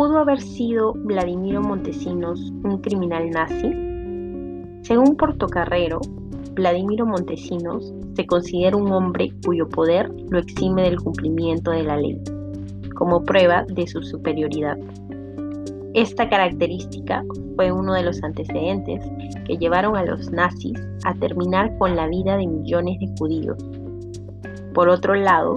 ¿Pudo haber sido Vladimiro Montesinos un criminal nazi? Según Portocarrero, Vladimiro Montesinos se considera un hombre cuyo poder lo exime del cumplimiento de la ley, como prueba de su superioridad. Esta característica fue uno de los antecedentes que llevaron a los nazis a terminar con la vida de millones de judíos. Por otro lado,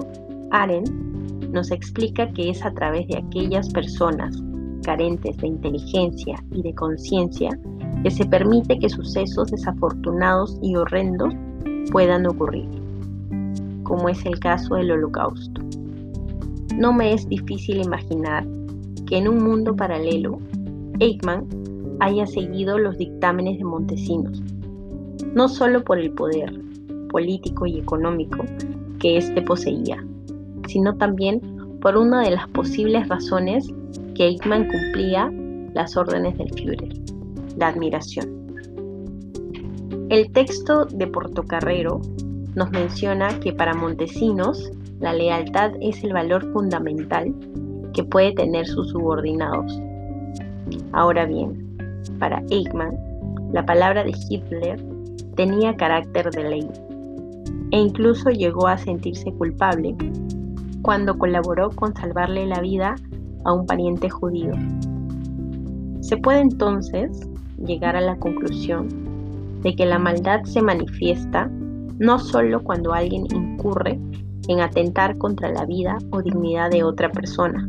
Arendt nos explica que es a través de aquellas personas carentes de inteligencia y de conciencia que se permite que sucesos desafortunados y horrendos puedan ocurrir, como es el caso del holocausto. No me es difícil imaginar que en un mundo paralelo, Eichmann haya seguido los dictámenes de Montesinos, no solo por el poder político y económico que éste poseía, sino también por una de las posibles razones que Eichmann cumplía las órdenes del Führer, la admiración. El texto de Portocarrero nos menciona que para Montesinos la lealtad es el valor fundamental que puede tener sus subordinados. Ahora bien, para Eichmann, la palabra de Hitler tenía carácter de ley e incluso llegó a sentirse culpable cuando colaboró con salvarle la vida a un pariente judío. Se puede entonces llegar a la conclusión de que la maldad se manifiesta no solo cuando alguien incurre en atentar contra la vida o dignidad de otra persona,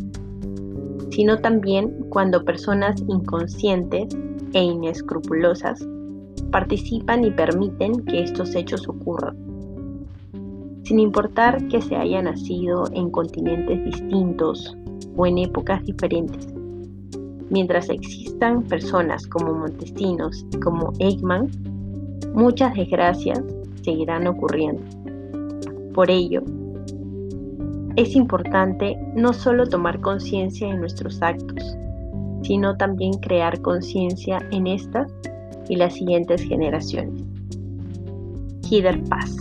sino también cuando personas inconscientes e inescrupulosas participan y permiten que estos hechos ocurran sin importar que se haya nacido en continentes distintos o en épocas diferentes. Mientras existan personas como Montesinos y como Eichmann, muchas desgracias seguirán ocurriendo. Por ello, es importante no solo tomar conciencia en nuestros actos, sino también crear conciencia en estas y las siguientes generaciones. Hider Paz.